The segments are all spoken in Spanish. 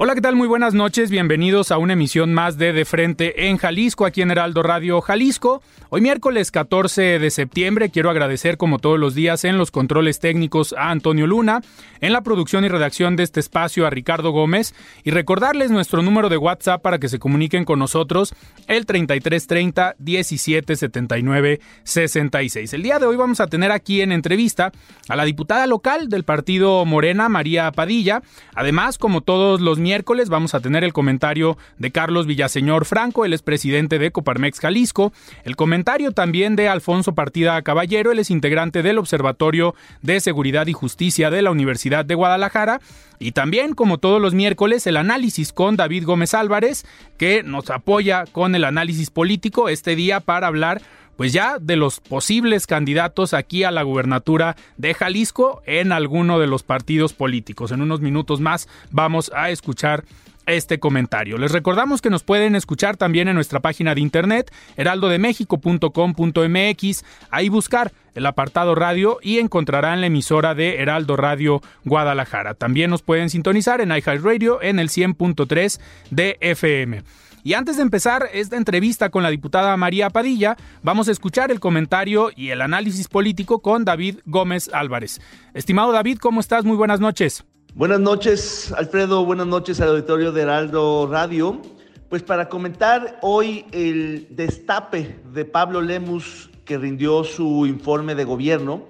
Hola, ¿qué tal? Muy buenas noches. Bienvenidos a una emisión más de De Frente en Jalisco, aquí en Heraldo Radio Jalisco. Hoy miércoles 14 de septiembre quiero agradecer como todos los días en los controles técnicos a Antonio Luna, en la producción y redacción de este espacio a Ricardo Gómez y recordarles nuestro número de WhatsApp para que se comuniquen con nosotros el 3330 1779 66. El día de hoy vamos a tener aquí en entrevista a la diputada local del partido Morena, María Padilla. Además, como todos los miércoles. Vamos a tener el comentario de Carlos Villaseñor Franco, el expresidente de Coparmex Jalisco, el comentario también de Alfonso Partida Caballero, él es integrante del Observatorio de Seguridad y Justicia de la Universidad de Guadalajara, y también, como todos los miércoles, el análisis con David Gómez Álvarez, que nos apoya con el análisis político este día para hablar pues ya de los posibles candidatos aquí a la gubernatura de Jalisco en alguno de los partidos políticos. En unos minutos más vamos a escuchar este comentario. Les recordamos que nos pueden escuchar también en nuestra página de internet heraldodemexico.com.mx, ahí buscar el apartado radio y encontrarán la emisora de Heraldo Radio Guadalajara. También nos pueden sintonizar en iHeartRadio en el 100.3 de FM. Y antes de empezar esta entrevista con la diputada María Padilla, vamos a escuchar el comentario y el análisis político con David Gómez Álvarez. Estimado David, ¿cómo estás? Muy buenas noches. Buenas noches, Alfredo. Buenas noches al auditorio de Heraldo Radio. Pues para comentar hoy el destape de Pablo Lemus que rindió su informe de gobierno,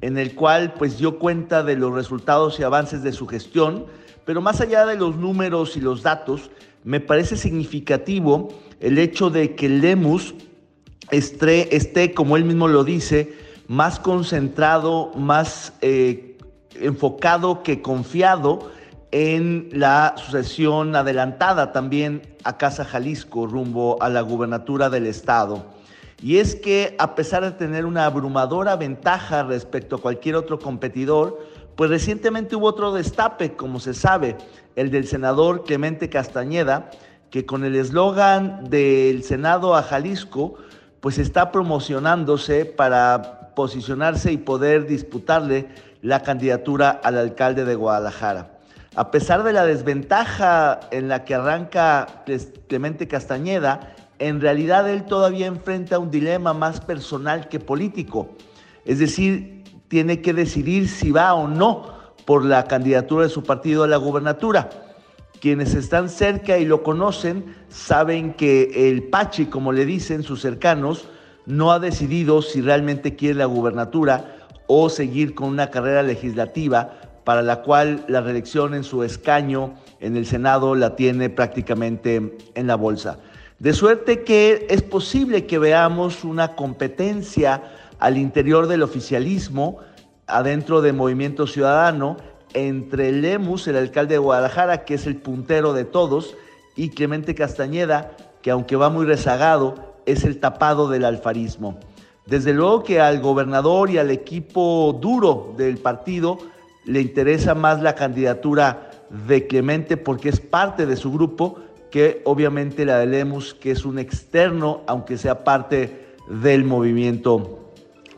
en el cual pues dio cuenta de los resultados y avances de su gestión, pero más allá de los números y los datos, me parece significativo el hecho de que Lemus esté, esté como él mismo lo dice, más concentrado, más eh, enfocado que confiado en la sucesión adelantada también a Casa Jalisco rumbo a la gubernatura del estado. Y es que a pesar de tener una abrumadora ventaja respecto a cualquier otro competidor, pues recientemente hubo otro destape, como se sabe, el del senador Clemente Castañeda, que con el eslogan del Senado a Jalisco, pues está promocionándose para posicionarse y poder disputarle la candidatura al alcalde de Guadalajara. A pesar de la desventaja en la que arranca Clemente Castañeda, en realidad él todavía enfrenta un dilema más personal que político. Es decir, tiene que decidir si va o no por la candidatura de su partido a la gubernatura. Quienes están cerca y lo conocen saben que el Pachi, como le dicen sus cercanos, no ha decidido si realmente quiere la gubernatura o seguir con una carrera legislativa para la cual la reelección en su escaño en el Senado la tiene prácticamente en la bolsa. De suerte que es posible que veamos una competencia al interior del oficialismo, adentro de Movimiento Ciudadano entre Lemus, el alcalde de Guadalajara, que es el puntero de todos, y Clemente Castañeda, que aunque va muy rezagado, es el tapado del alfarismo. Desde luego que al gobernador y al equipo duro del partido le interesa más la candidatura de Clemente porque es parte de su grupo que obviamente la de Lemus, que es un externo, aunque sea parte del movimiento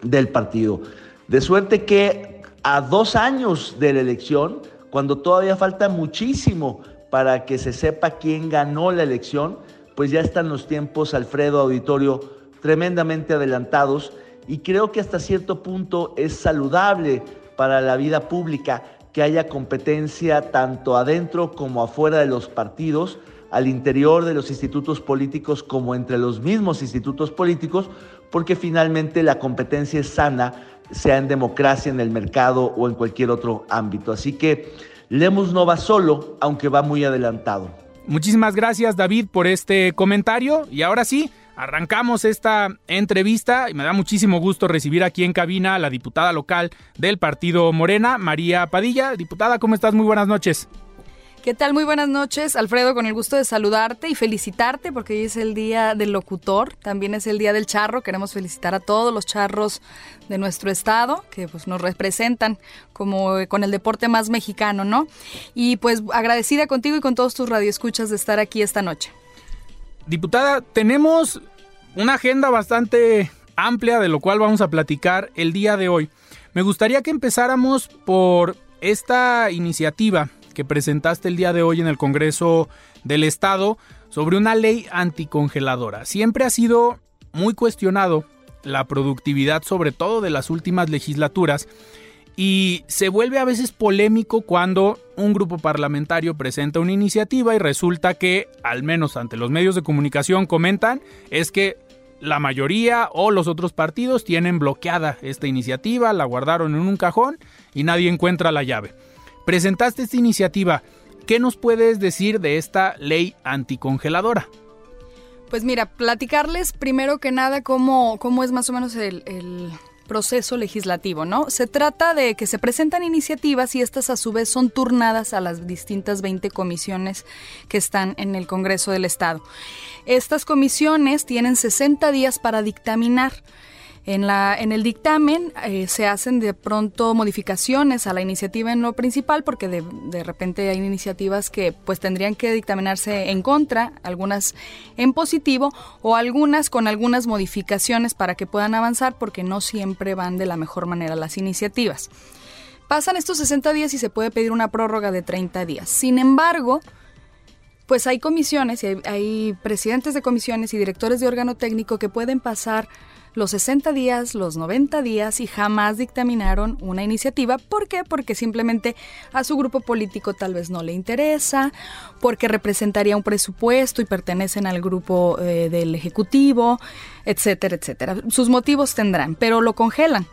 del partido. De suerte que a dos años de la elección, cuando todavía falta muchísimo para que se sepa quién ganó la elección, pues ya están los tiempos, Alfredo Auditorio, tremendamente adelantados y creo que hasta cierto punto es saludable para la vida pública que haya competencia tanto adentro como afuera de los partidos, al interior de los institutos políticos como entre los mismos institutos políticos, porque finalmente la competencia es sana sea en democracia, en el mercado o en cualquier otro ámbito. Así que Lemus no va solo, aunque va muy adelantado. Muchísimas gracias David por este comentario y ahora sí, arrancamos esta entrevista y me da muchísimo gusto recibir aquí en cabina a la diputada local del partido Morena, María Padilla. Diputada, ¿cómo estás? Muy buenas noches. ¿Qué tal? Muy buenas noches, Alfredo, con el gusto de saludarte y felicitarte porque hoy es el día del locutor, también es el día del charro. Queremos felicitar a todos los charros de nuestro estado que pues nos representan como con el deporte más mexicano, ¿no? Y pues agradecida contigo y con todos tus radioescuchas de estar aquí esta noche. Diputada, tenemos una agenda bastante amplia de lo cual vamos a platicar el día de hoy. Me gustaría que empezáramos por esta iniciativa que presentaste el día de hoy en el Congreso del Estado sobre una ley anticongeladora. Siempre ha sido muy cuestionado la productividad, sobre todo de las últimas legislaturas, y se vuelve a veces polémico cuando un grupo parlamentario presenta una iniciativa y resulta que, al menos ante los medios de comunicación, comentan es que la mayoría o los otros partidos tienen bloqueada esta iniciativa, la guardaron en un cajón y nadie encuentra la llave. Presentaste esta iniciativa. ¿Qué nos puedes decir de esta ley anticongeladora? Pues mira, platicarles primero que nada cómo, cómo es más o menos el, el proceso legislativo, ¿no? Se trata de que se presentan iniciativas y estas a su vez son turnadas a las distintas 20 comisiones que están en el Congreso del Estado. Estas comisiones tienen 60 días para dictaminar. En, la, en el dictamen eh, se hacen de pronto modificaciones a la iniciativa en lo principal porque de, de, repente hay iniciativas que pues tendrían que dictaminarse en contra, algunas en positivo o algunas con algunas modificaciones para que puedan avanzar porque no siempre van de la mejor manera las iniciativas. Pasan estos 60 días y se puede pedir una prórroga de 30 días. Sin embargo, pues hay comisiones y hay, hay presidentes de comisiones y directores de órgano técnico que pueden pasar los 60 días, los 90 días y jamás dictaminaron una iniciativa. ¿Por qué? Porque simplemente a su grupo político tal vez no le interesa, porque representaría un presupuesto y pertenecen al grupo eh, del Ejecutivo, etcétera, etcétera. Sus motivos tendrán, pero lo congelan.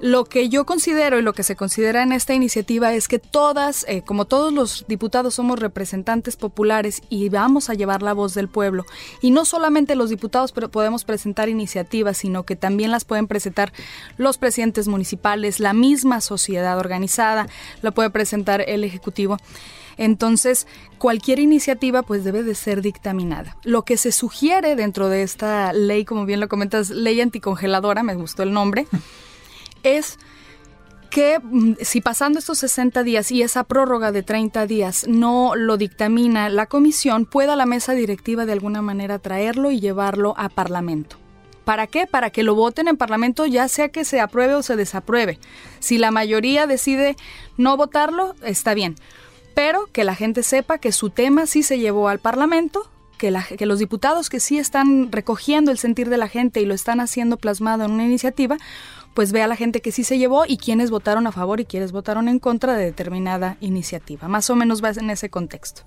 Lo que yo considero y lo que se considera en esta iniciativa es que todas, eh, como todos los diputados somos representantes populares y vamos a llevar la voz del pueblo, y no solamente los diputados pero podemos presentar iniciativas, sino que también las pueden presentar los presidentes municipales, la misma sociedad organizada, la puede presentar el Ejecutivo. Entonces, cualquier iniciativa pues debe de ser dictaminada. Lo que se sugiere dentro de esta ley, como bien lo comentas, ley anticongeladora, me gustó el nombre, es que si pasando estos 60 días y esa prórroga de 30 días no lo dictamina la comisión, pueda la mesa directiva de alguna manera traerlo y llevarlo a Parlamento. ¿Para qué? Para que lo voten en Parlamento, ya sea que se apruebe o se desapruebe. Si la mayoría decide no votarlo, está bien. Pero que la gente sepa que su tema sí se llevó al Parlamento, que, que, los diputados que sí están recogiendo el sentir de la gente y lo están haciendo plasmado en una iniciativa, pues vea la gente que sí se llevó y quienes votaron a favor y quienes votaron en contra de determinada iniciativa. Más o menos va en ese contexto.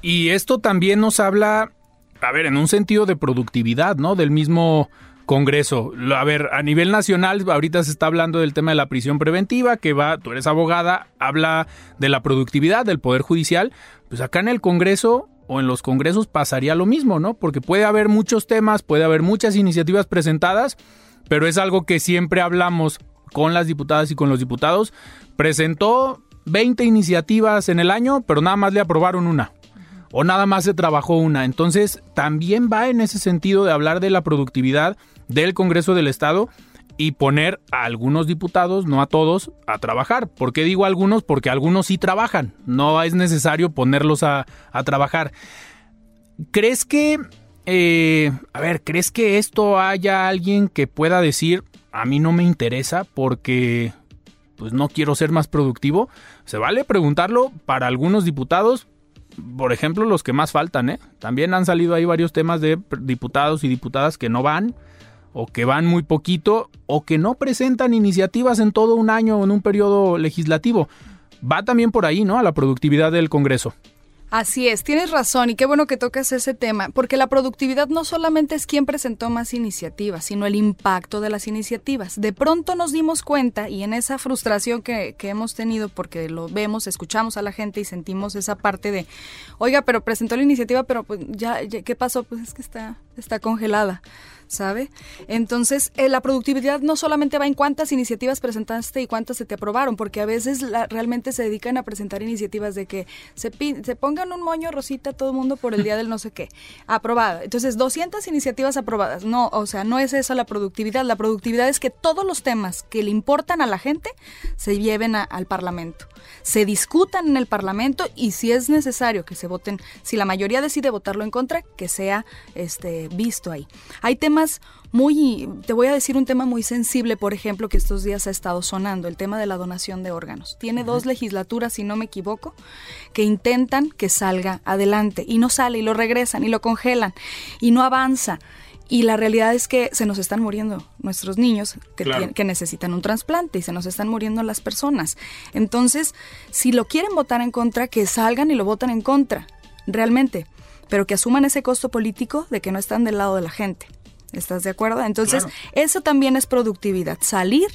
Y esto también nos habla, a ver, en un sentido de productividad, ¿no? Del mismo Congreso. A ver, a nivel nacional, ahorita se está hablando del tema de la prisión preventiva, que va, tú eres abogada, habla de la productividad del Poder Judicial. Pues acá en el Congreso o en los congresos pasaría lo mismo, ¿no? Porque puede haber muchos temas, puede haber muchas iniciativas presentadas, pero es algo que siempre hablamos con las diputadas y con los diputados. Presentó 20 iniciativas en el año, pero nada más le aprobaron una. O nada más se trabajó una. Entonces, también va en ese sentido de hablar de la productividad del Congreso del Estado y poner a algunos diputados, no a todos, a trabajar. ¿Por qué digo algunos? Porque algunos sí trabajan. No es necesario ponerlos a, a trabajar. ¿Crees que eh, a ver, ¿crees que esto haya alguien que pueda decir, a mí no me interesa porque pues no quiero ser más productivo? Se vale preguntarlo para algunos diputados, por ejemplo, los que más faltan, ¿eh? También han salido ahí varios temas de diputados y diputadas que no van, o que van muy poquito, o que no presentan iniciativas en todo un año o en un periodo legislativo. Va también por ahí, ¿no? A la productividad del Congreso. Así es, tienes razón y qué bueno que tocas ese tema, porque la productividad no solamente es quien presentó más iniciativas, sino el impacto de las iniciativas. De pronto nos dimos cuenta y en esa frustración que, que hemos tenido, porque lo vemos, escuchamos a la gente y sentimos esa parte de, oiga, pero presentó la iniciativa, pero pues ya, ya ¿qué pasó? Pues es que está, está congelada. ¿Sabe? Entonces, eh, la productividad no solamente va en cuántas iniciativas presentaste y cuántas se te aprobaron, porque a veces realmente se dedican a presentar iniciativas de que se, se pongan un moño rosita todo el mundo por el día del no sé qué, aprobada. Entonces, 200 iniciativas aprobadas. No, o sea, no es esa la productividad. La productividad es que todos los temas que le importan a la gente se lleven al Parlamento, se discutan en el Parlamento y si es necesario que se voten, si la mayoría decide votarlo en contra, que sea este visto ahí. Hay temas muy, te voy a decir un tema muy sensible, por ejemplo, que estos días ha estado sonando, el tema de la donación de órganos. Tiene dos legislaturas, si no me equivoco, que intentan que salga adelante y no sale y lo regresan y lo congelan y no avanza. Y la realidad es que se nos están muriendo nuestros niños que, que, necesitan un trasplante y se nos están muriendo las personas. Entonces, si lo quieren votar en contra, que salgan y lo voten en contra, realmente, pero que asuman ese costo político de que no están del lado de la gente. ¿Estás de acuerdo? Entonces, eso también es productividad, salir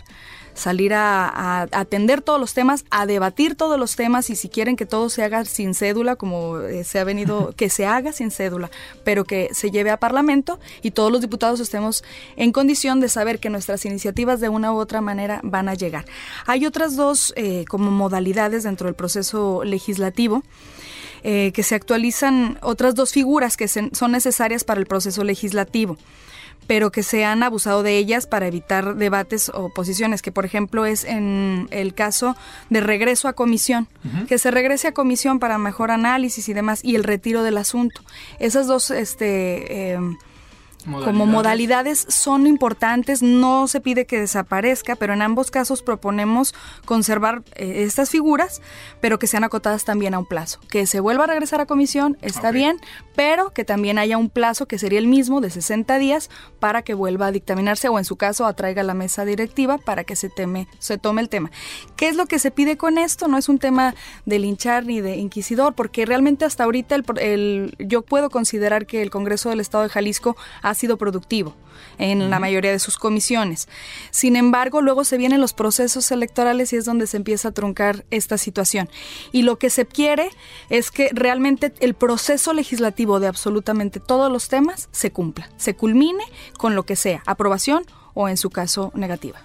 salir a, atender todos los temas, a debatir todos los temas y si quieren que todo se haga sin cédula, como eh, se ha venido, que se haga sin cédula, pero que se lleve a Parlamento y todos los diputados estemos en condición de saber que nuestras iniciativas de una u otra manera van a llegar. Hay otras dos eh, como modalidades dentro del proceso legislativo. Eh, que se actualizan otras dos figuras que son necesarias para el proceso legislativo pero que se han abusado de ellas para evitar debates o posiciones, que por ejemplo es en el caso de regreso a comisión, que se regrese a comisión para mejor análisis y demás, y el retiro del asunto. Esas dos este, eh, como modalidades son importantes, no se pide que desaparezca, pero en ambos casos proponemos conservar eh, estas figuras, pero que sean acotadas también a un plazo. Que se vuelva a regresar a comisión, está bien, pero que también haya un plazo que sería el mismo de 60 días para que vuelva a dictaminarse o en su caso atraiga a la mesa directiva para que se, teme, se tome el tema. ¿Qué es lo que se pide con esto? No es un tema de linchar ni de inquisidor, porque realmente hasta ahorita el, yo puedo considerar que el Congreso del Estado de Jalisco ha sido productivo en la mayoría de sus comisiones. Sin embargo, luego se vienen los procesos electorales y es donde se empieza a truncar esta situación. Y lo que se quiere es que realmente el proceso legislativo de absolutamente todos los temas se cumpla, se culmine con lo que sea, aprobación o en su caso negativa.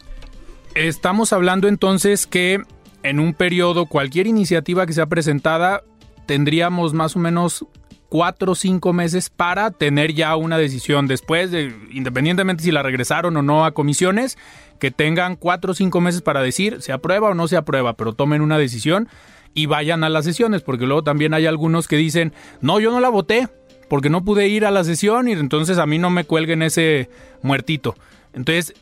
Estamos hablando entonces que en un periodo cualquier iniciativa que sea presentada tendríamos más o menos cuatro o cinco meses para tener ya una decisión después, de, independientemente si la regresaron o no a comisiones, que tengan cuatro o cinco meses para decir se aprueba o no se aprueba, pero tomen una decisión y vayan a las sesiones, porque luego también hay algunos que dicen, no, yo no la voté, porque no pude ir a la sesión y entonces a mí no me cuelguen ese muertito. Entonces,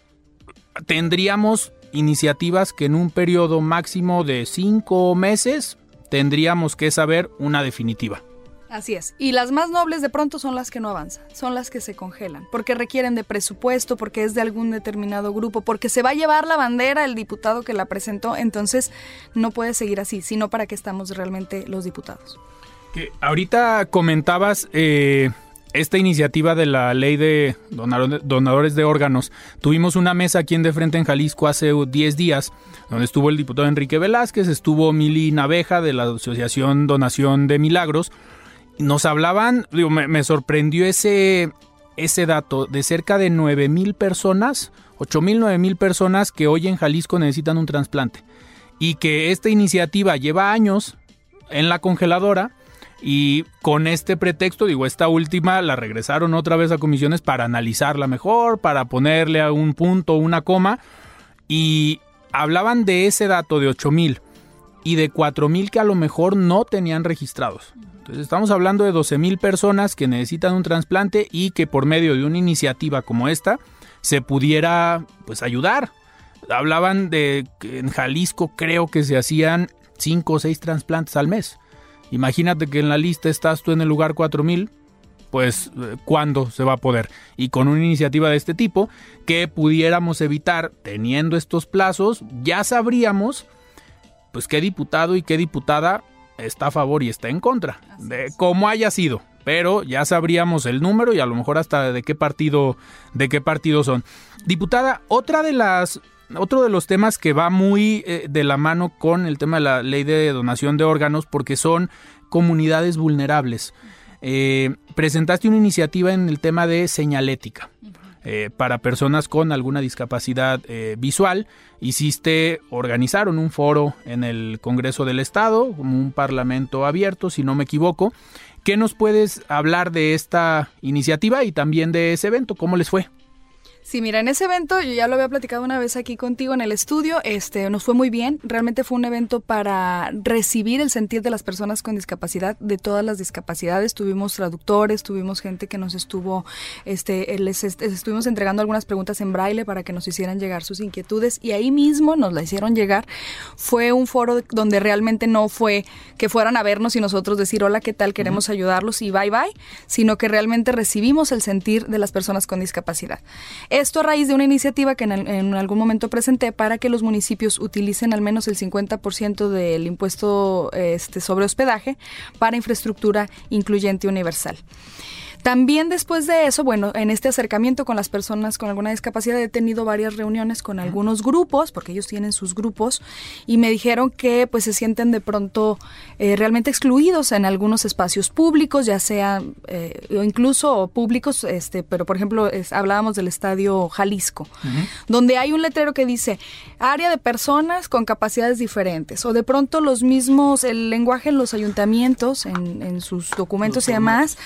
tendríamos iniciativas que en un periodo máximo de cinco meses tendríamos que saber una definitiva. Así es. Y las más nobles de pronto son las que no avanzan, son las que se congelan, porque requieren de presupuesto, porque es de algún determinado grupo, porque se va a llevar la bandera el diputado que la presentó, entonces no puede seguir así, sino para que estamos realmente los diputados. ahorita comentabas eh, esta iniciativa de la ley de donadores de órganos. Tuvimos una mesa aquí en De Frente en Jalisco hace 10 días, donde estuvo el diputado Enrique Velázquez, estuvo Mili Naveja de la Asociación Donación de Milagros, nos hablaban, digo, me, sorprendió ese, ese dato de cerca de 9 mil personas, 8 mil, 9 mil personas que hoy en Jalisco necesitan un trasplante. Y que esta iniciativa lleva años en la congeladora y con este pretexto, digo, esta última la regresaron otra vez a comisiones para analizarla mejor, para ponerle a un punto, una coma. Y hablaban de ese dato de 8 mil y de 4 mil que a lo mejor no tenían registrados estamos hablando de 12 mil personas que necesitan un trasplante y que por medio de una iniciativa como esta se pudiera pues ayudar. Hablaban de que en Jalisco creo que se hacían 5 o 6 trasplantes al mes. Imagínate que en la lista estás tú en el lugar 4000, pues cuándo se va a poder. Y con una iniciativa de este tipo que pudiéramos evitar teniendo estos plazos, ya sabríamos pues qué diputado y qué diputada está a favor y está en contra, de cómo haya sido. Pero ya sabríamos el número y a lo mejor hasta de qué partido, de qué partido son. Diputada, otra de las otro de los temas que va muy eh, de la mano con el tema de la ley de donación de órganos, porque son comunidades vulnerables. Eh, presentaste una iniciativa en el tema de señalética. Eh, para personas con alguna discapacidad visual. Hiciste, organizaron un foro en el Congreso del Estado, un parlamento abierto, si no me equivoco. ¿Qué nos puedes hablar de esta iniciativa y también de ese evento? ¿Cómo les fue? Sí, mira, en ese evento, yo ya lo había platicado una vez aquí contigo en el estudio, este, nos fue muy bien. Realmente fue un evento para recibir el sentir de las personas con discapacidad, de todas las discapacidades. Tuvimos traductores, tuvimos gente que nos estuvo, este, les estuvimos entregando algunas preguntas en braille para que nos hicieran llegar sus inquietudes y ahí mismo nos la hicieron llegar. Fue un foro donde realmente no fue que fueran a vernos y nosotros decir hola, ¿qué tal? Queremos ayudarlos y bye bye, sino que realmente recibimos el sentir de las personas con discapacidad. Esto a raíz de una iniciativa que en, algún momento presenté para que los municipios utilicen al menos el 50% del impuesto este, sobre hospedaje para infraestructura incluyente universal. También después de eso, bueno, en este acercamiento con las personas con alguna discapacidad he tenido varias reuniones con algunos grupos, porque ellos tienen sus grupos, y me dijeron que pues se sienten de pronto eh, realmente excluidos en algunos espacios públicos, ya sea eh, o incluso públicos, este, pero por ejemplo hablábamos del estadio Jalisco, donde hay un letrero que dice área de personas con capacidades diferentes, o de pronto los mismos, el lenguaje en los ayuntamientos, en, en sus documentos y demás,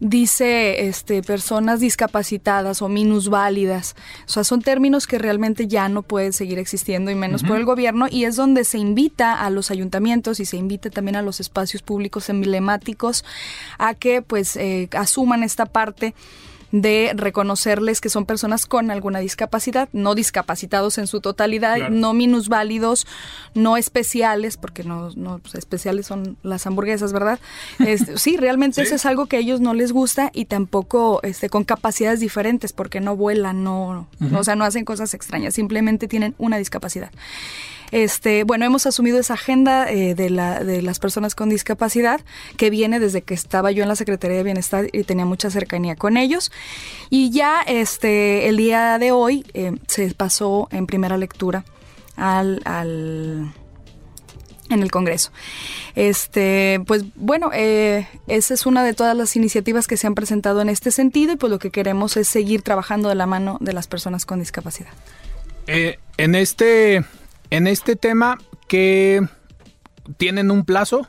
dice este, personas discapacitadas o minusválidas. O sea, son términos que realmente ya no pueden seguir existiendo y menos por el gobierno y es donde se invita a los ayuntamientos y se invita también a los espacios públicos emblemáticos a que pues eh, asuman esta parte de reconocerles que son personas con alguna discapacidad, no discapacitados en su totalidad, no minusválidos, no especiales, porque no, no pues, especiales son las hamburguesas, ¿verdad? Este, sí, realmente eso es algo que a ellos no les gusta y tampoco este, con capacidades diferentes, porque no vuelan, no, o sea, no hacen cosas extrañas, simplemente tienen una discapacidad. Este, bueno, hemos asumido esa agenda eh, de, la, de las personas con discapacidad que viene desde que estaba yo en la Secretaría de Bienestar y tenía mucha cercanía con ellos. Y ya este, el día de hoy eh, se pasó en primera lectura al, al en el Congreso. Este, pues bueno, eh, esa es una de todas las iniciativas que se han presentado en este sentido y pues lo que queremos es seguir trabajando de la mano de las personas con discapacidad. en este en este tema, que tienen un plazo?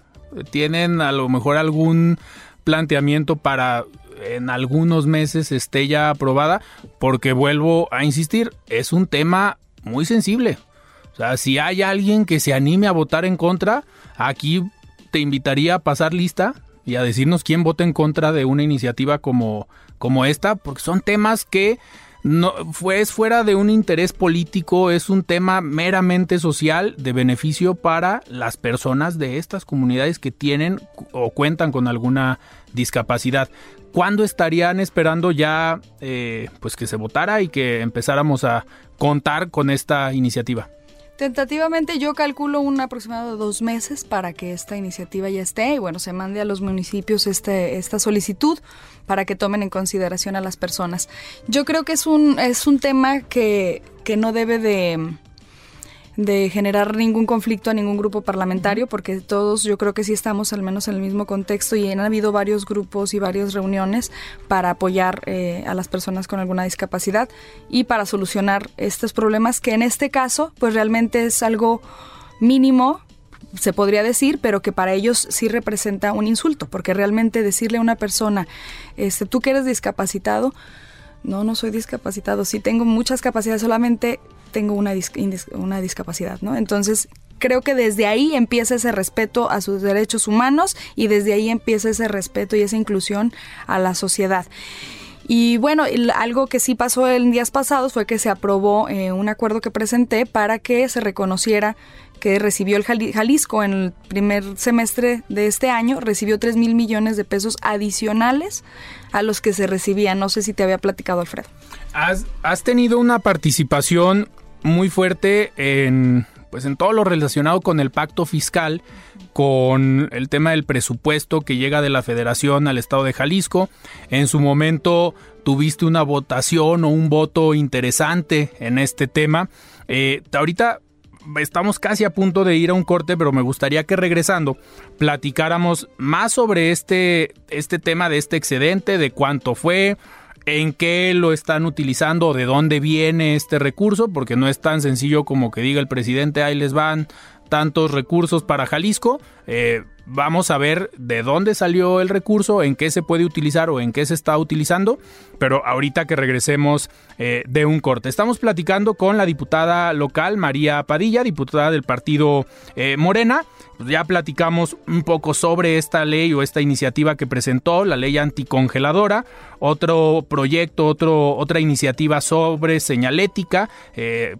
¿Tienen a lo mejor algún planteamiento para en algunos meses esté ya aprobada? Porque vuelvo a insistir, es un tema muy sensible. O sea, si hay alguien que se anime a votar en contra, aquí te invitaría a pasar lista y a decirnos quién vota en contra de una iniciativa como, como esta, porque son temas que no fue fuera de un interés político, es un tema meramente social de beneficio para las personas de estas comunidades que tienen o cuentan con alguna discapacidad. ¿Cuándo estarían esperando ya eh, pues que se votara y que empezáramos a contar con esta iniciativa? Tentativamente yo calculo un aproximado de dos meses para que esta iniciativa ya esté y bueno, se mande a los municipios este, esta solicitud para que tomen en consideración a las personas. Yo creo que es un, es un tema que, que no debe de de generar ningún conflicto a ningún grupo parlamentario, porque todos yo creo que sí estamos al menos en el mismo contexto y han habido varios grupos y varias reuniones para apoyar eh, a las personas con alguna discapacidad y para solucionar estos problemas que en este caso pues realmente es algo mínimo se podría decir, pero que para ellos sí representa un insulto, porque realmente decirle a una persona, este, tú que eres discapacitado, no, no soy discapacitado, sí tengo muchas capacidades, solamente tengo una, una discapacidad, ¿no? Entonces, creo que desde ahí empieza ese respeto a sus derechos humanos y desde ahí empieza ese respeto y esa inclusión a la sociedad. Y bueno, algo que sí pasó en días pasados fue que se aprobó eh, un acuerdo que presenté para que se reconociera que recibió el Jalisco en el primer semestre de este año, recibió 3 mil millones de pesos adicionales a los que se recibían. No sé si te había platicado, Alfredo. Has, has tenido una participación muy fuerte en pues en todo lo relacionado con el pacto fiscal, con el tema del presupuesto que llega de la Federación al Estado de Jalisco. En su momento tuviste una votación o un voto interesante en este tema. Eh, ahorita estamos casi a punto de ir a un corte, pero me gustaría que regresando platicáramos más sobre este, este tema de este excedente, de cuánto fue, en qué lo están utilizando, de dónde viene este recurso, porque no es tan sencillo como que diga el presidente, ahí les van tantos recursos para Jalisco. Eh, vamos a ver de dónde salió el recurso, en qué se puede utilizar o en qué se está utilizando, pero ahorita que regresemos eh, de un corte. Estamos platicando con la diputada local María Padilla, diputada del partido eh, Morena. Pues ya platicamos un poco sobre esta ley o esta iniciativa que presentó, la ley anticongeladora, otro proyecto, otro, otra iniciativa sobre señalética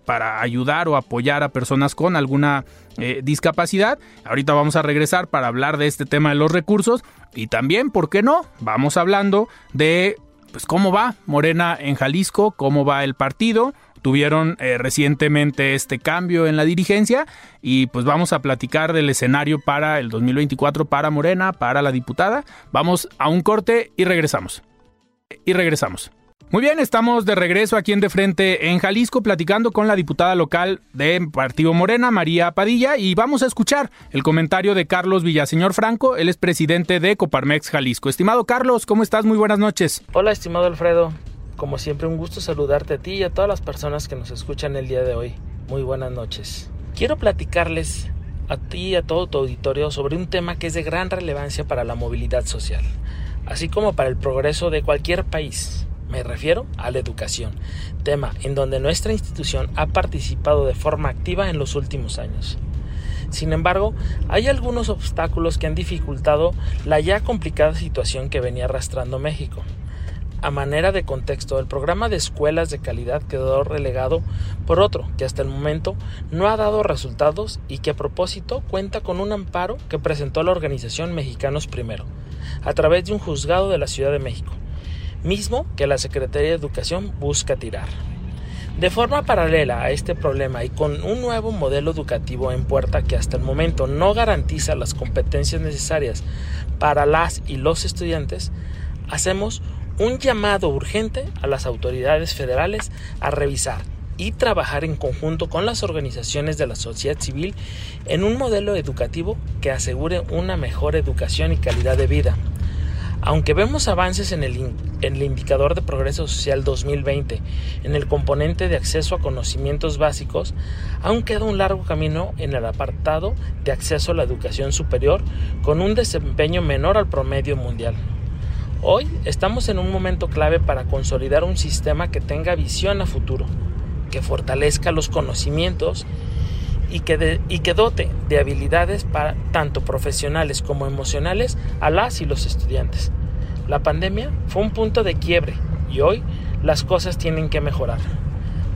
para ayudar o apoyar a personas con alguna eh, discapacidad. Ahorita vamos a regresar para hablar de este tema de los recursos y también, ¿por qué no? Vamos hablando de pues cómo va Morena en Jalisco, cómo va el partido. Tuvieron eh, recientemente este cambio en la dirigencia y pues vamos a platicar del escenario para el 2024 para Morena, para la diputada. Vamos a un corte y regresamos. Y regresamos. Muy bien, estamos de regreso aquí en De Frente en Jalisco platicando con la diputada local de Partido Morena, María Padilla, y vamos a escuchar el comentario de Carlos Villaseñor Franco, él es presidente de Coparmex Jalisco. Estimado Carlos, ¿cómo estás? Muy buenas noches. Hola, estimado Alfredo. Como siempre, un gusto saludarte a ti y a todas las personas que nos escuchan el día de hoy. Muy buenas noches. Quiero platicarles a ti y a todo tu auditorio sobre un tema que es de gran relevancia para la movilidad social, así como para el progreso de cualquier país me refiero a la educación, tema en donde nuestra institución ha participado de forma activa en los últimos años. Sin embargo, hay algunos obstáculos que han dificultado la ya complicada situación que venía arrastrando México. A manera de contexto, el programa de escuelas de calidad quedó relegado por otro que hasta el momento no ha dado resultados y que a propósito cuenta con un amparo que presentó la organización Mexicanos Primero, a través de un juzgado de la Ciudad de México, mismo que la Secretaría de Educación busca tirar. De forma paralela a este problema y con un nuevo modelo educativo en puerta que hasta el momento no garantiza las competencias necesarias para las y los estudiantes, hacemos un llamado urgente a las autoridades federales a revisar y trabajar en conjunto con las organizaciones de la sociedad civil en un modelo educativo que asegure una mejor educación y calidad de vida aunque vemos avances en el, indicador de progreso social 2020, en el componente de acceso a conocimientos básicos, aún queda un largo camino en el apartado de acceso a la educación superior con un desempeño menor al promedio mundial. Hoy estamos en un momento clave para consolidar un sistema que tenga visión a futuro, que fortalezca los conocimientos y que, y que dote de habilidades para, tanto profesionales como emocionales a las y los estudiantes. La pandemia fue un punto de quiebre y hoy las cosas tienen que mejorar.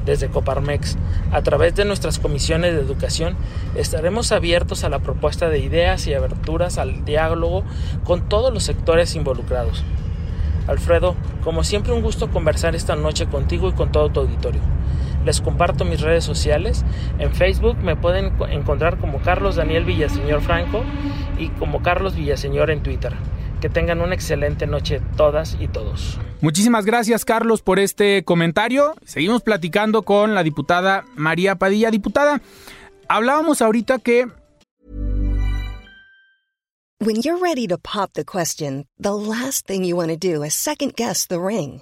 Desde Coparmex, a través de nuestras comisiones de educación, estaremos abiertos a la propuesta de ideas y aberturas al diálogo con todos los sectores involucrados. Alfredo, como siempre un gusto conversar esta noche contigo y con todo tu auditorio. Les comparto mis redes sociales. En Facebook me pueden encontrar como Carlos Daniel Villaseñor Franco y como Carlos Villaseñor en Twitter. Que tengan una excelente noche todas y todos. Muchísimas gracias Carlos por este comentario. Seguimos platicando con la diputada María Padilla. Diputada, hablábamos ahorita que... When you're ready to pop the question, the last thing you want to do is second guess the ring.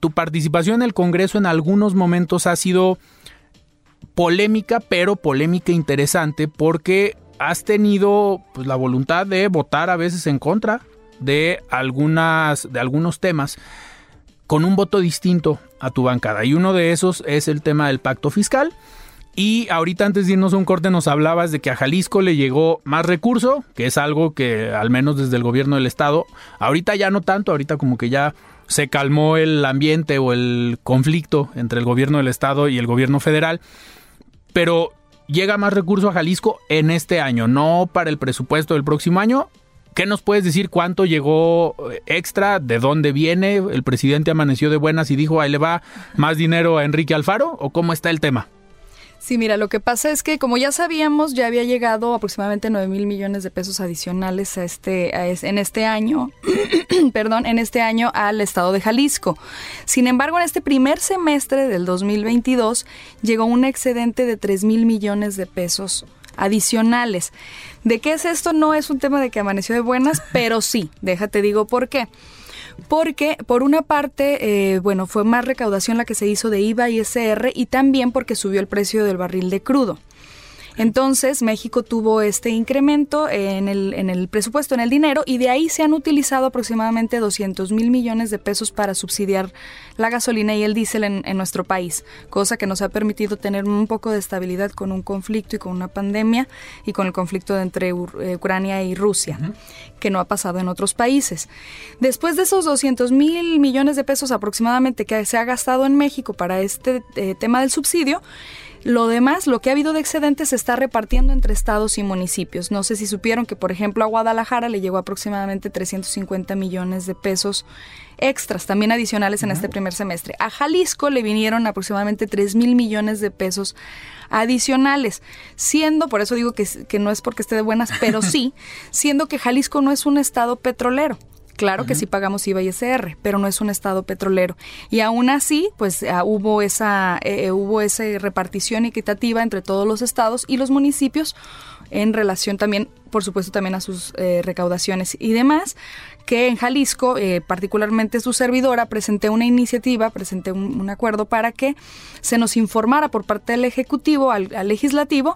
Tu participación en el Congreso en algunos momentos ha sido polémica, pero polémica interesante porque has tenido pues, la voluntad de votar a veces en contra de algunas de algunos temas con un voto distinto a tu bancada. Y uno de esos es el tema del pacto fiscal. Y ahorita antes de irnos a un corte nos hablabas de que a Jalisco le llegó más recurso, que es algo que al menos desde el gobierno del estado, ahorita ya no tanto, ahorita como que ya se calmó el ambiente o el conflicto entre el gobierno del estado y el gobierno federal, pero llega más recurso a Jalisco en este año, no para el presupuesto del próximo año. ¿Qué nos puedes decir cuánto llegó extra? ¿De dónde viene? ¿El presidente amaneció de buenas y dijo, ahí le va más dinero a Enrique Alfaro? ¿O cómo está el tema? Sí, mira, lo que pasa es que como ya sabíamos, ya había llegado aproximadamente 9 mil millones de pesos adicionales a este, a en este año, perdón, en este año al estado de Jalisco. Sin embargo, en este primer semestre del 2022 llegó un excedente de 3 mil millones de pesos adicionales. ¿De qué es esto? No es un tema de que amaneció de buenas, pero sí, déjate digo por qué porque por una parte, eh, bueno, fue más recaudación la que se hizo de IVA y SR y también porque subió el precio del barril de crudo. Entonces, México tuvo este incremento en el, en el presupuesto, en el dinero, y de ahí se han utilizado aproximadamente 200 mil millones de pesos para subsidiar la gasolina y el diésel en, nuestro país, cosa que nos ha permitido tener un poco de estabilidad con un conflicto y con una pandemia y con el conflicto entre eh, Ucrania y Rusia, que no ha pasado en otros países. Después de esos 200 mil millones de pesos aproximadamente que se ha gastado en México para este eh, tema del subsidio, lo demás, lo que ha habido de excedente, se está repartiendo entre estados y municipios. No sé si supieron que, por ejemplo, a Guadalajara le llegó aproximadamente 350 millones de pesos extras, también adicionales en este primer semestre. A Jalisco le vinieron aproximadamente 3 mil millones de pesos adicionales, siendo, por eso digo que, que no es porque esté de buenas, pero sí, siendo que Jalisco no es un estado petrolero. Claro que sí pagamos IVA y SR, pero no es un estado petrolero. Y aún así, pues ah, hubo esa eh, eh, hubo esa repartición equitativa entre todos los estados y los municipios en relación también, por supuesto, también a sus eh, recaudaciones y demás, que en Jalisco, particularmente su servidora, presenté una iniciativa, presenté un, acuerdo para que se nos informara por parte del Ejecutivo al, Legislativo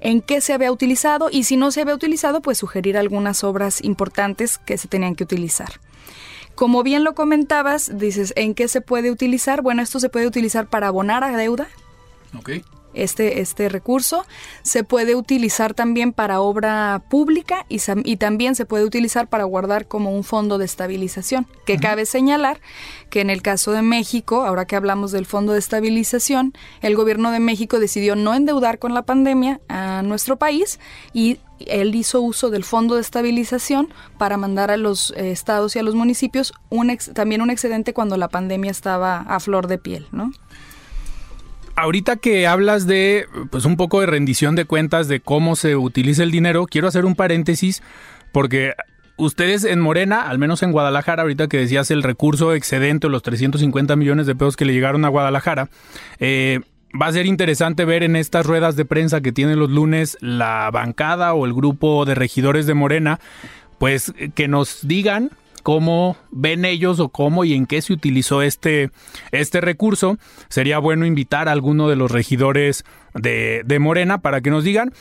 en qué se había utilizado y si no se había utilizado, pues sugerir algunas obras importantes que se tenían que utilizar. Como bien lo comentabas, dices, ¿en qué se puede utilizar? Bueno, esto se puede utilizar para abonar a deuda. Okay este, este recurso. Se puede utilizar también para obra pública y, y, también se puede utilizar para guardar como un fondo de estabilización, que cabe señalar que en el caso de México, ahora que hablamos del fondo de estabilización, el gobierno de México decidió no endeudar con la pandemia a nuestro país y él hizo uso del fondo de estabilización para mandar a los eh, estados y a los municipios un también un excedente cuando la pandemia estaba a flor de piel, ¿no? Ahorita que hablas de pues un poco de rendición de cuentas de cómo se utiliza el dinero, quiero hacer un paréntesis porque ustedes en Morena, al menos en Guadalajara, ahorita que decías el recurso excedente, los 350 millones de pesos que le llegaron a Guadalajara, eh, va a ser interesante ver en estas ruedas de prensa que tienen los lunes la bancada o el grupo de regidores de Morena, pues que nos digan cómo ven ellos o cómo y en qué se utilizó este, este recurso. Sería bueno invitar a alguno de los regidores de, de Morena para que nos digan.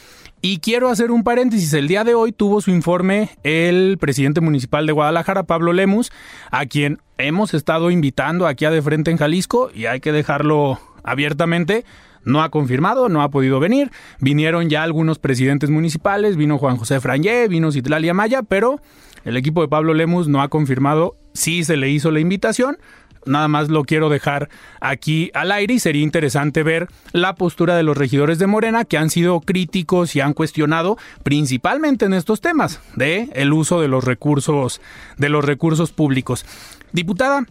Y quiero hacer un paréntesis. El día de hoy tuvo su informe el presidente municipal de Guadalajara, Pablo Lemus, a quien hemos estado invitando aquí a De Frente en Jalisco y hay que dejarlo abiertamente. No ha confirmado, no ha podido venir. Vinieron ya algunos presidentes municipales, vino Juan José Frangé, vino Citlalia Maya, pero el equipo de Pablo Lemus no ha confirmado si se le hizo la invitación. Nada más lo quiero dejar aquí al aire y sería interesante ver la postura de los regidores de Morena que han sido críticos y han cuestionado principalmente en estos temas de el uso de los recursos de los recursos públicos. Diputada,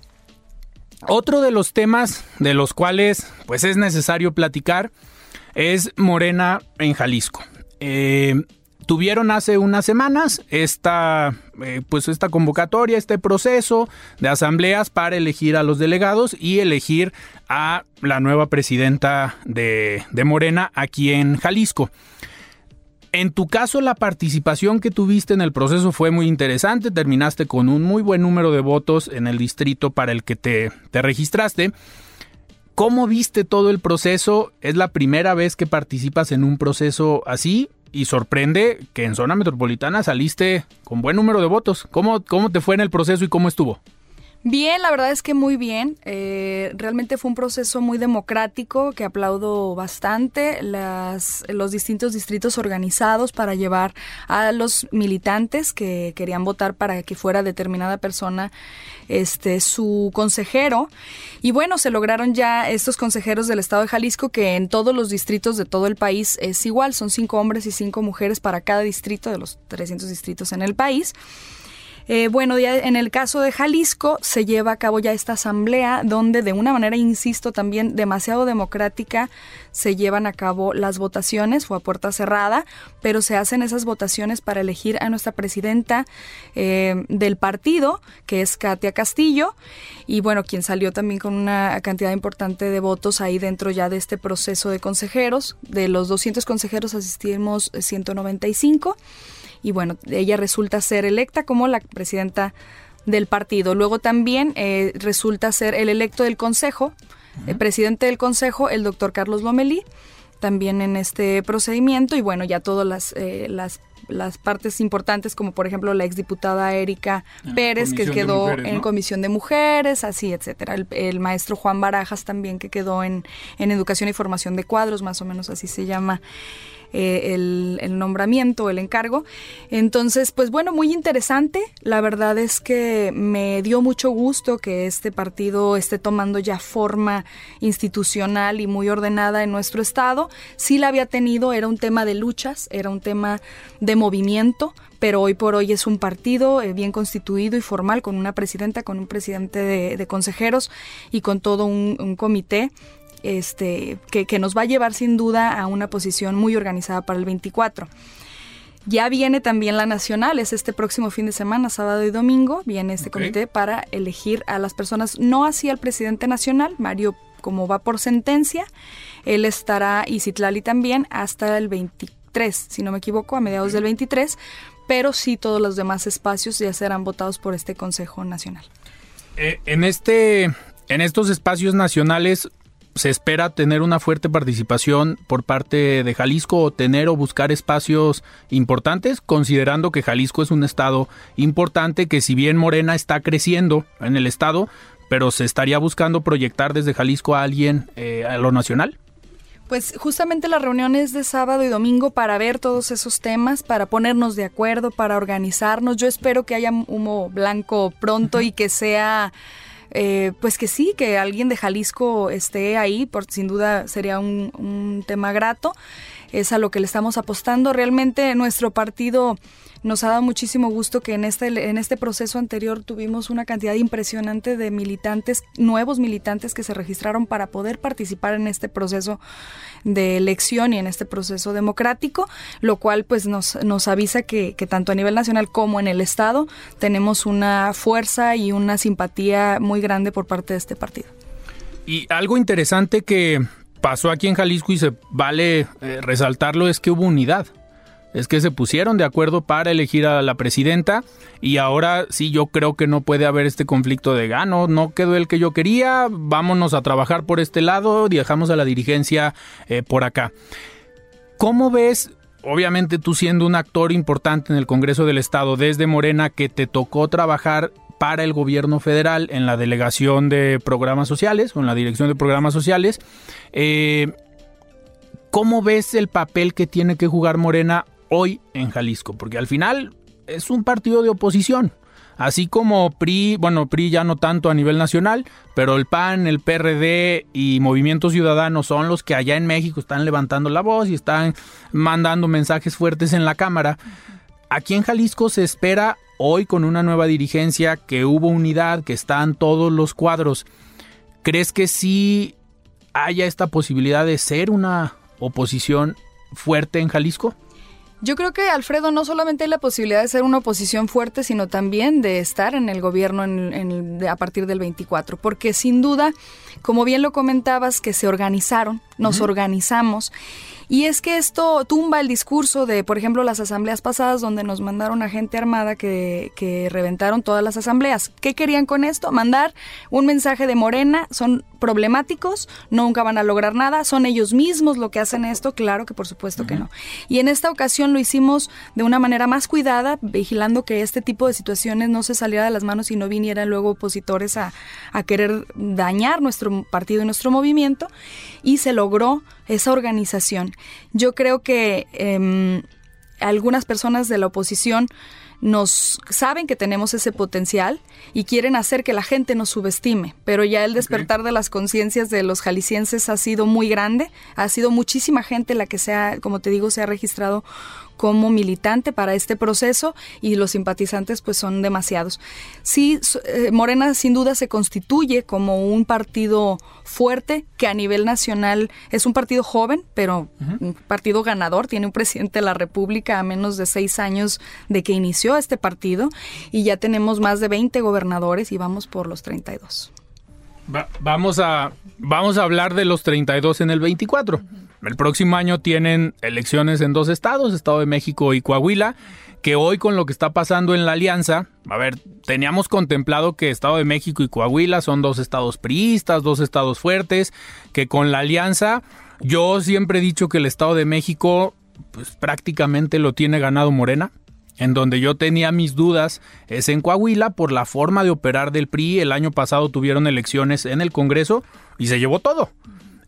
otro de los temas de los cuales pues es necesario platicar es Morena en Jalisco. Eh, tuvieron hace unas semanas esta, eh, pues esta convocatoria, este proceso de asambleas para elegir a los delegados y elegir a la nueva presidenta de, de Morena aquí en Jalisco. En tu caso, la participación que tuviste en el proceso fue muy interesante. Terminaste con un muy buen número de votos en el distrito para el que te, te registraste. ¿Cómo viste todo el proceso? ¿Es la primera vez que participas en un proceso así? Y sorprende que en zona metropolitana saliste con buen número de votos. ¿Cómo, cómo te fue en el proceso y cómo estuvo? Bien, la verdad es que muy bien. Eh, realmente fue un proceso muy democrático que aplaudo bastante. Las, los distintos distritos organizados para llevar a los militantes que querían votar para que fuera determinada persona este su consejero. Y bueno, se lograron ya estos consejeros del estado de Jalisco que en todos los distritos de todo el país es igual. Son cinco hombres y cinco mujeres para cada distrito de los 300 distritos en el país. Eh, bueno, ya en el caso de Jalisco se lleva a cabo ya esta asamblea donde de una manera, insisto, también demasiado democrática se llevan a cabo las votaciones, fue a puerta cerrada, pero se hacen esas votaciones para elegir a nuestra presidenta eh, del partido, que es Katia Castillo, y bueno, quien salió también con una cantidad importante de votos ahí dentro ya de este proceso de consejeros. De los 200 consejeros asistimos 195 y bueno, ella resulta ser electa como la presidenta del partido. Luego también eh, resulta ser el electo del Consejo, el presidente del Consejo, el doctor Carlos Lomelí, también en este procedimiento y bueno, ya todas las, eh, las las partes importantes, como por ejemplo la exdiputada Erika ah, Pérez, que quedó en Comisión de Mujeres, así, etcétera. El, maestro Juan Barajas también, que quedó en, en Educación y Formación de Cuadros, más o menos así se llama eh, el, nombramiento, el encargo. Entonces, pues bueno, muy interesante. La verdad es que me dio mucho gusto que este partido esté tomando ya forma institucional y muy ordenada en nuestro estado. Sí la había tenido, era un tema de luchas, era un tema de movimiento, pero hoy por hoy es un partido eh, bien constituido y formal, con una presidenta, con un presidente de, consejeros y con todo un comité este, que, nos va a llevar sin duda a una posición muy organizada para el 24. Ya viene también la nacional, es este próximo fin de semana, sábado y domingo, viene este comité para elegir a las personas, no así al presidente nacional, Mario como va por sentencia, él estará y Citlali también hasta el 23, si no me equivoco, a mediados del 23, pero sí todos los demás espacios ya serán votados por este Consejo Nacional. Eh, en este en estos espacios nacionales se espera tener una fuerte participación por parte de Jalisco o tener o buscar espacios importantes, considerando que Jalisco es un estado importante que si bien Morena está creciendo en el estado, pero se estaría buscando proyectar desde Jalisco a alguien eh, a lo nacional. Pues justamente la reunión es de sábado y domingo para ver todos esos temas, para ponernos de acuerdo, para organizarnos. Yo espero que haya humo blanco pronto y que sea eh, pues que sí, que alguien de Jalisco esté ahí, por, sin duda sería un, un tema grato. Es a lo que le estamos apostando. Realmente nuestro partido nos ha dado muchísimo gusto que en este, en este proceso anterior tuvimos una cantidad impresionante de militantes, nuevos militantes que se registraron para poder participar en este proceso de elección y en este proceso democrático, lo cual pues nos, nos avisa que, que tanto a nivel nacional como en el Estado tenemos una fuerza y una simpatía muy grande por parte de este partido. Y algo interesante que pasó aquí en Jalisco y se vale eh, resaltarlo es que hubo unidad es que se pusieron de acuerdo para elegir a la presidenta y ahora sí yo creo que no puede haber este conflicto de gano, no quedó el que yo quería, vámonos a trabajar por este lado y dejamos a la dirigencia eh, por acá. ¿Cómo ves, obviamente tú siendo un actor importante en el Congreso del Estado desde Morena que te tocó trabajar para el gobierno federal en la delegación de programas sociales o en la dirección de programas sociales, eh, ¿cómo ves el papel que tiene que jugar Morena hoy en Jalisco, porque al final es un partido de oposición. Así como PRI, bueno, PRI ya no tanto a nivel nacional, pero el PAN, el PRD y Movimiento Ciudadano son los que allá en México están levantando la voz y están mandando mensajes fuertes en la Cámara. Aquí en Jalisco se espera hoy con una nueva dirigencia que hubo unidad, que están todos los cuadros. ¿Crees que sí haya esta posibilidad de ser una oposición fuerte en Jalisco? Yo creo que, Alfredo, no solamente hay la posibilidad de ser una oposición fuerte, sino también de estar en el gobierno en, a partir del 24, porque sin duda, como bien lo comentabas, que se organizaron, nos organizamos Y es que esto tumba el discurso de, por ejemplo, las asambleas pasadas donde nos mandaron a gente armada que, que reventaron todas las asambleas. ¿Qué querían con esto? Mandar un mensaje de Morena, son problemáticos, nunca van a lograr nada, son ellos mismos lo que hacen esto, claro que por supuesto que no. Y en esta ocasión lo hicimos de una manera más cuidada, vigilando que este tipo de situaciones no se saliera de las manos y no vinieran luego opositores a, a querer dañar nuestro partido y nuestro movimiento, y se logró esa organización. Yo creo que em, algunas personas de la oposición nos saben que tenemos ese potencial y quieren hacer que la gente nos subestime, pero ya el despertar de las conciencias de los jaliscienses ha sido muy grande, ha sido muchísima gente la que se ha, como te digo, se ha registrado como militante para este proceso y los simpatizantes pues son demasiados. Sí, eh, Morena sin duda se constituye como un partido fuerte que a nivel nacional es un partido joven, pero un partido ganador, tiene un presidente de la República a menos de seis años de que inició este partido y ya tenemos más de 20 gobernadores y vamos por los 32. Vamos, a, vamos a hablar de los 32 en el 24. El próximo año tienen elecciones en dos estados, Estado de México y Coahuila, que hoy con lo que está pasando en la alianza, a ver, teníamos contemplado que Estado de México y Coahuila son dos estados priistas, dos estados fuertes, que con la alianza yo siempre he dicho que el Estado de México pues prácticamente lo tiene ganado Morena. En donde yo tenía mis dudas es en Coahuila por la forma de operar del PRI. El año pasado tuvieron elecciones en el Congreso y se llevó todo.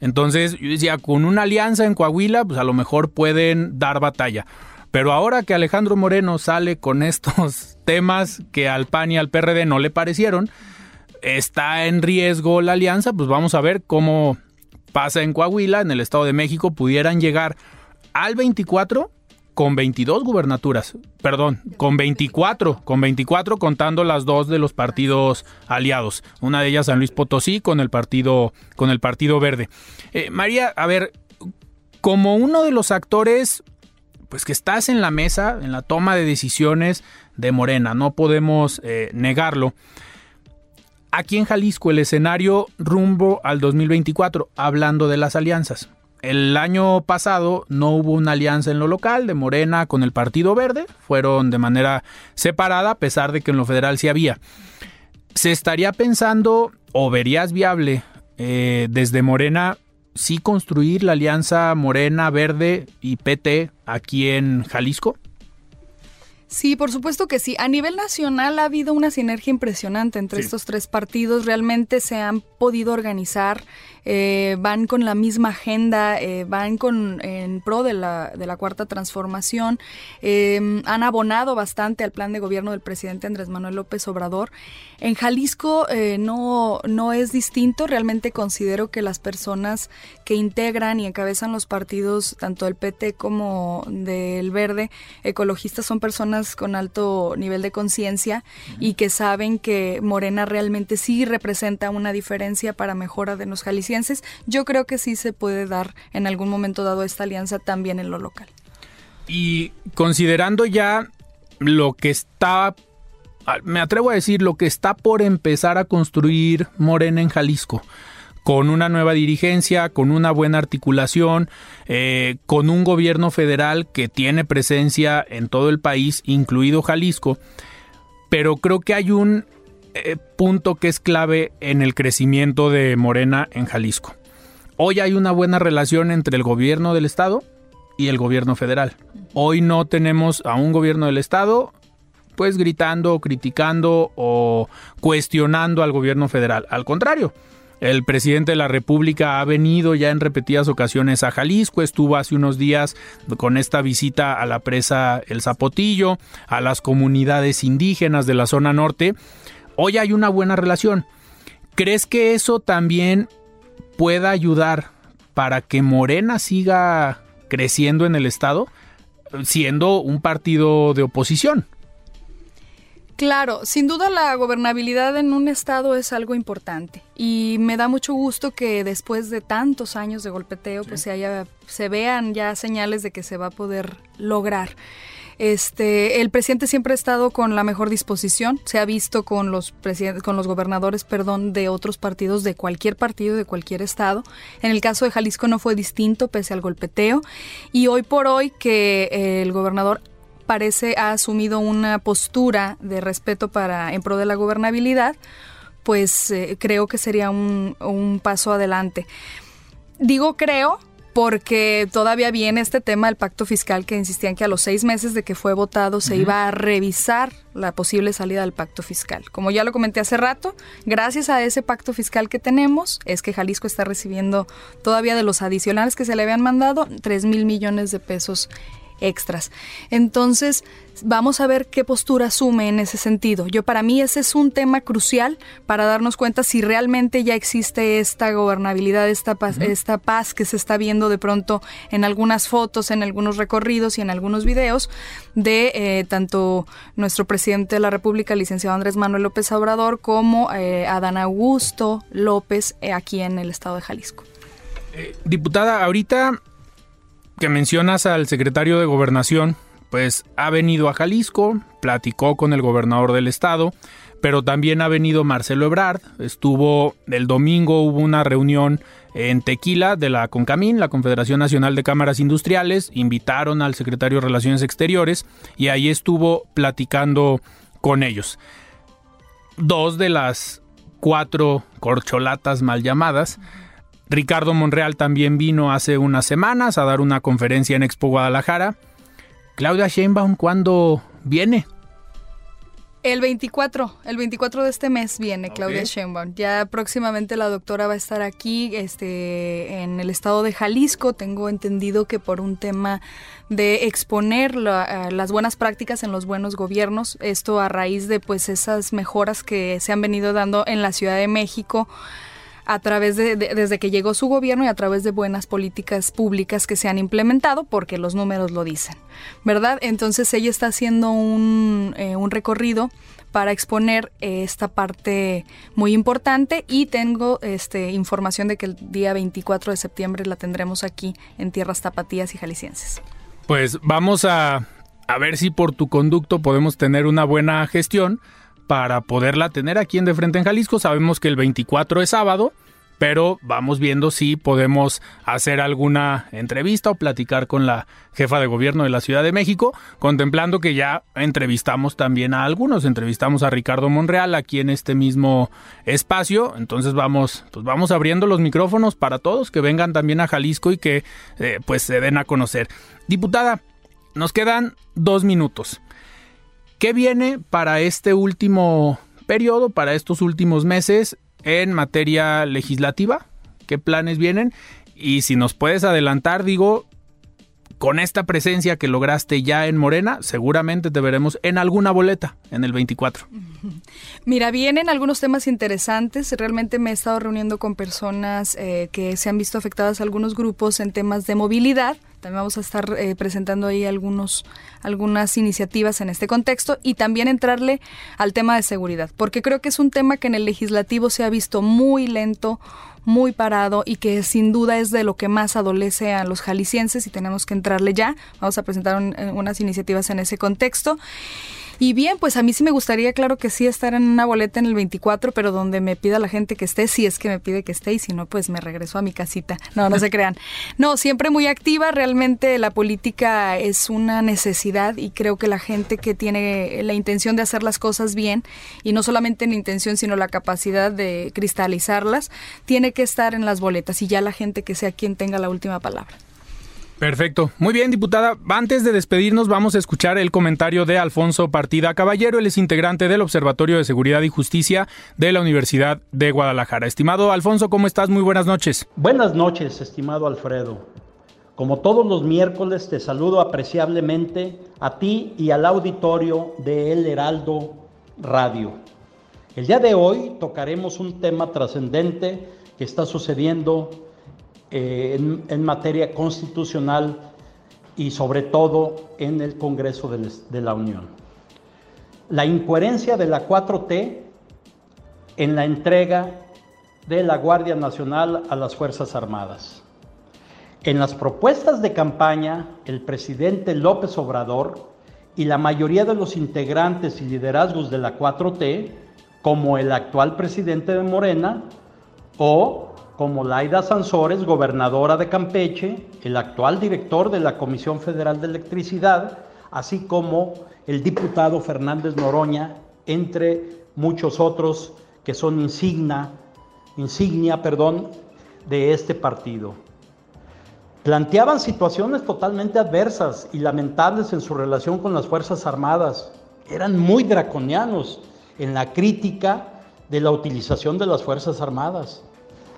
Entonces yo decía, con una alianza en Coahuila, pues a lo mejor pueden dar batalla. Pero ahora que Alejandro Moreno sale con estos temas que al PAN y al PRD no le parecieron, está en riesgo la alianza, pues vamos a ver cómo pasa en Coahuila, en el Estado de México, pudieran llegar al 24 con 22 gubernaturas, perdón, con 24, con 24 contando las dos de los partidos aliados, una de ellas San Luis Potosí con el partido con el partido Verde. Eh, María, a ver, como uno de los actores pues que estás en la mesa, en la toma de decisiones de Morena, no podemos eh, negarlo. Aquí en Jalisco el escenario rumbo al 2024, hablando de las alianzas. El año pasado no hubo una alianza en lo local de Morena con el Partido Verde, fueron de manera separada a pesar de que en lo federal sí había. ¿Se estaría pensando o verías viable eh, desde Morena sí construir la alianza Morena, Verde y PT aquí en Jalisco? Sí, por supuesto que sí. A nivel nacional ha habido una sinergia impresionante entre estos tres partidos. Realmente se han podido organizar eh, van con la misma agenda, eh, van con en pro de la, de la cuarta transformación, em, han abonado bastante al plan de gobierno del presidente Andrés Manuel López Obrador. En Jalisco eh, no, no es distinto, realmente considero que las personas que integran y encabezan los partidos, tanto del PT como del Verde, ecologistas, son personas con alto nivel de conciencia y que saben que Morena realmente sí representa una diferencia para mejora de los jaliscienses yo creo que sí se puede dar en algún momento dado esta alianza también en lo local. Y considerando ya lo que está, me atrevo a decir, lo que está por empezar a construir Morena en Jalisco, con una nueva dirigencia, con una buena articulación, eh, con un gobierno federal que tiene presencia en todo el país, incluido Jalisco, pero creo que hay un eh, punto que es clave en el crecimiento de Morena en Jalisco. Hoy hay una buena relación entre el gobierno del estado y el gobierno federal. Hoy no tenemos a un gobierno del estado pues gritando, criticando o cuestionando al gobierno federal. Al contrario, el presidente de la República ha venido ya en repetidas ocasiones a Jalisco, estuvo hace unos días con esta visita a la presa El Zapotillo, a las comunidades indígenas de la zona norte, hoy hay una buena relación. ¿Crees que eso también pueda ayudar para que Morena siga creciendo en el Estado, siendo un partido de oposición? Claro, sin duda la gobernabilidad en un estado es algo importante y me da mucho gusto que después de tantos años de golpeteo pues se, haya, se vean ya señales de que se va a poder lograr. Este, el presidente siempre ha estado con la mejor disposición, se ha visto con los con los gobernadores, perdón, de otros partidos, de cualquier partido, de cualquier estado. En el caso de Jalisco no fue distinto pese al golpeteo y hoy por hoy que el gobernador parece ha asumido una postura de respeto para en pro de la gobernabilidad, pues eh, creo que sería un, un paso adelante. Digo creo porque todavía viene este tema del pacto fiscal que insistían que a los seis meses de que fue votado se iba a revisar la posible salida del pacto fiscal. Como ya lo comenté hace rato, gracias a ese pacto fiscal que tenemos es que Jalisco está recibiendo todavía de los adicionales que se le habían mandado 3 mil millones de pesos extras. Entonces, vamos a ver qué postura asume en ese sentido. Yo para mí ese es un tema crucial para darnos cuenta si realmente ya existe esta gobernabilidad, esta paz, esta paz que se está viendo de pronto en algunas fotos, en algunos recorridos y en algunos videos de eh, tanto nuestro presidente de la República, licenciado Andrés Manuel López Obrador, como eh, Adán Augusto López eh, aquí en el estado de Jalisco. diputada, ahorita que mencionas al secretario de Gobernación, pues ha venido a Jalisco, platicó con el gobernador del estado, pero también ha venido Marcelo Ebrard, estuvo el domingo, hubo una reunión en Tequila de la CONCAMIN, la Confederación Nacional de Cámaras Industriales, invitaron al secretario de Relaciones Exteriores y ahí estuvo platicando con ellos. Dos de las cuatro corcholatas mal llamadas Ricardo Monreal también vino hace unas semanas a dar una conferencia en Expo Guadalajara. Claudia Sheinbaum, ¿cuándo viene? El 24, el 24 de este mes viene Claudia Sheinbaum. Ya próximamente la doctora va a estar aquí este, en el estado de Jalisco. Tengo entendido que por un tema de exponer las buenas prácticas en los buenos gobiernos, esto a raíz de pues esas mejoras que se han venido dando en la Ciudad de México a través de, desde que llegó su gobierno y a través de buenas políticas públicas que se han implementado, porque los números lo dicen, ¿verdad? Entonces ella está haciendo un, eh, un recorrido para exponer eh, esta parte muy importante y tengo este, información de que el día 24 de septiembre la tendremos aquí en tierras tapatías y jaliscienses. Pues vamos a, a ver si por tu conducto podemos tener una buena gestión para poderla tener aquí en De Frente en Jalisco. Sabemos que el 24 es sábado, pero vamos viendo si podemos hacer alguna entrevista o platicar con la jefa de gobierno de la Ciudad de México, contemplando que ya entrevistamos también a algunos, entrevistamos a Ricardo Monreal aquí en este mismo espacio, entonces vamos, pues vamos abriendo los micrófonos para todos que vengan también a Jalisco y que eh, pues se den a conocer. Diputada, nos quedan dos minutos. ¿Qué viene para este último periodo, para estos últimos meses en materia legislativa? ¿Qué planes vienen? Y si nos puedes adelantar, digo, con esta presencia que lograste ya en Morena, seguramente te veremos en alguna boleta en el 24. Mira, vienen algunos temas interesantes. Realmente me he estado reuniendo con personas eh, que se han visto afectadas algunos grupos en temas de movilidad también vamos a estar eh, presentando ahí algunos, algunas iniciativas en este contexto y también entrarle al tema de seguridad, porque creo que es un tema que en el legislativo se ha visto muy lento, muy parado y que sin duda es de lo que más adolece a los jaliscienses y tenemos que entrarle ya. Vamos a presentar eh, unas iniciativas en ese contexto. Y bien, pues a mí sí me gustaría, claro que sí, estar en una boleta en el 24, pero donde me pida la gente que esté, si es que me pide que esté, y si no, pues me regreso a mi casita. No, no se crean. No, siempre muy activa, realmente la política es una necesidad y creo que la gente que tiene la intención de hacer las cosas bien, y no solamente la intención, sino la capacidad de cristalizarlas, tiene que estar en las boletas y ya la gente que sea quien tenga la última palabra. Perfecto. Muy bien, diputada. Antes de despedirnos, vamos a escuchar el comentario de Alfonso Partida Caballero. Él es integrante del Observatorio de Seguridad y Justicia de la Universidad de Guadalajara. Estimado Alfonso, ¿cómo estás? Muy buenas noches. Buenas noches, estimado Alfredo. Como todos los miércoles, te saludo apreciablemente a ti y al auditorio de El Heraldo Radio. El día de hoy tocaremos un tema trascendente que está sucediendo eh, en, materia constitucional y sobre todo en el Congreso de, de la Unión. La incoherencia de la 4T en la entrega de la Guardia Nacional a las Fuerzas Armadas. En las propuestas de campaña, el presidente López Obrador y la mayoría de los integrantes y liderazgos de la 4T, como el actual presidente de Morena, o como Laida Sansores, gobernadora de Campeche, el actual director de la Comisión Federal de Electricidad, así como el diputado Fernández Noroña, entre muchos otros que son insignia, insignia perdón, de este partido. Planteaban situaciones totalmente adversas y lamentables en su relación con las Fuerzas Armadas. Eran muy draconianos en la crítica de la utilización de las Fuerzas Armadas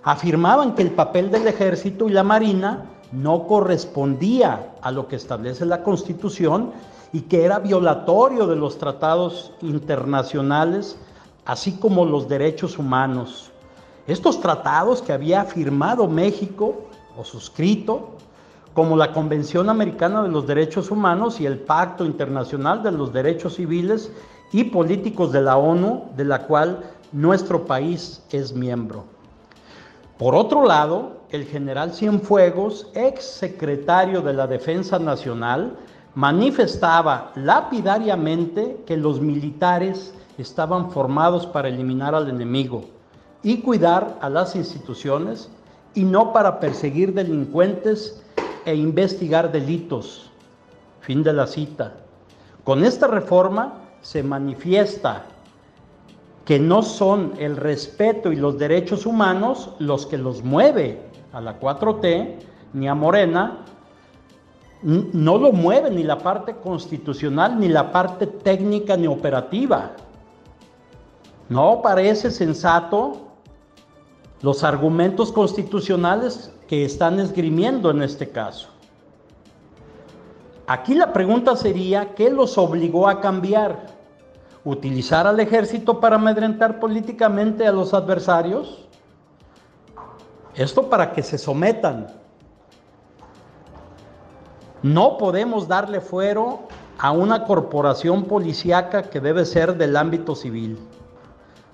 afirmaban que el papel del ejército y la marina no correspondía a lo que establece la Constitución y que era violatorio de los tratados internacionales, así como los derechos humanos. Estos tratados que había firmado México o suscrito, como la Convención Americana de los Derechos Humanos y el Pacto Internacional de los Derechos Civiles y Políticos de la ONU, de la cual nuestro país es miembro. Por otro lado, el general Cienfuegos, ex secretario de la Defensa Nacional, manifestaba lapidariamente que los militares estaban formados para eliminar al enemigo y cuidar a las instituciones y no para perseguir delincuentes e investigar delitos. Fin de la cita. Con esta reforma se manifiesta que no son el respeto y los derechos humanos los que los mueve a la 4T ni a Morena, no lo mueve ni la parte constitucional, ni la parte técnica, ni operativa. No parece sensato los argumentos constitucionales que están esgrimiendo en este caso. Aquí la pregunta sería, ¿qué los obligó a cambiar? Utilizar al ejército para amedrentar políticamente a los adversarios. Esto para que se sometan. No podemos darle fuero a una corporación policíaca que debe ser del ámbito civil.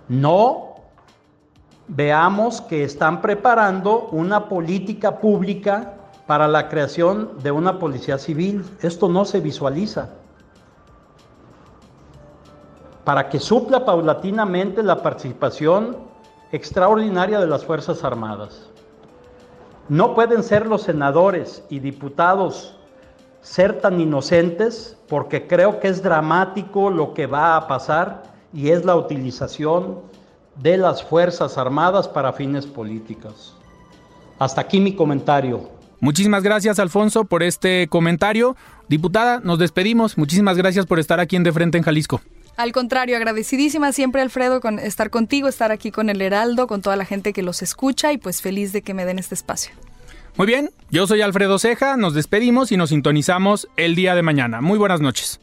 No veamos que están preparando una política pública para la creación de una policía civil. Esto no se visualiza para que supla paulatinamente la participación extraordinaria de las Fuerzas Armadas. No pueden ser los senadores y diputados ser tan inocentes porque creo que es dramático lo que va a pasar y es la utilización de las Fuerzas Armadas para fines políticos. Hasta aquí mi comentario. Muchísimas gracias, Alfonso, por este comentario. Diputada, nos despedimos. Muchísimas gracias por estar aquí en De Frente en Jalisco. Al contrario, agradecidísima siempre, Alfredo, con estar contigo, estar aquí con el Heraldo, con toda la gente que los escucha y pues feliz de que me den este espacio. Muy bien, yo soy Alfredo Ceja, nos despedimos y nos sintonizamos el día de mañana. Muy buenas noches.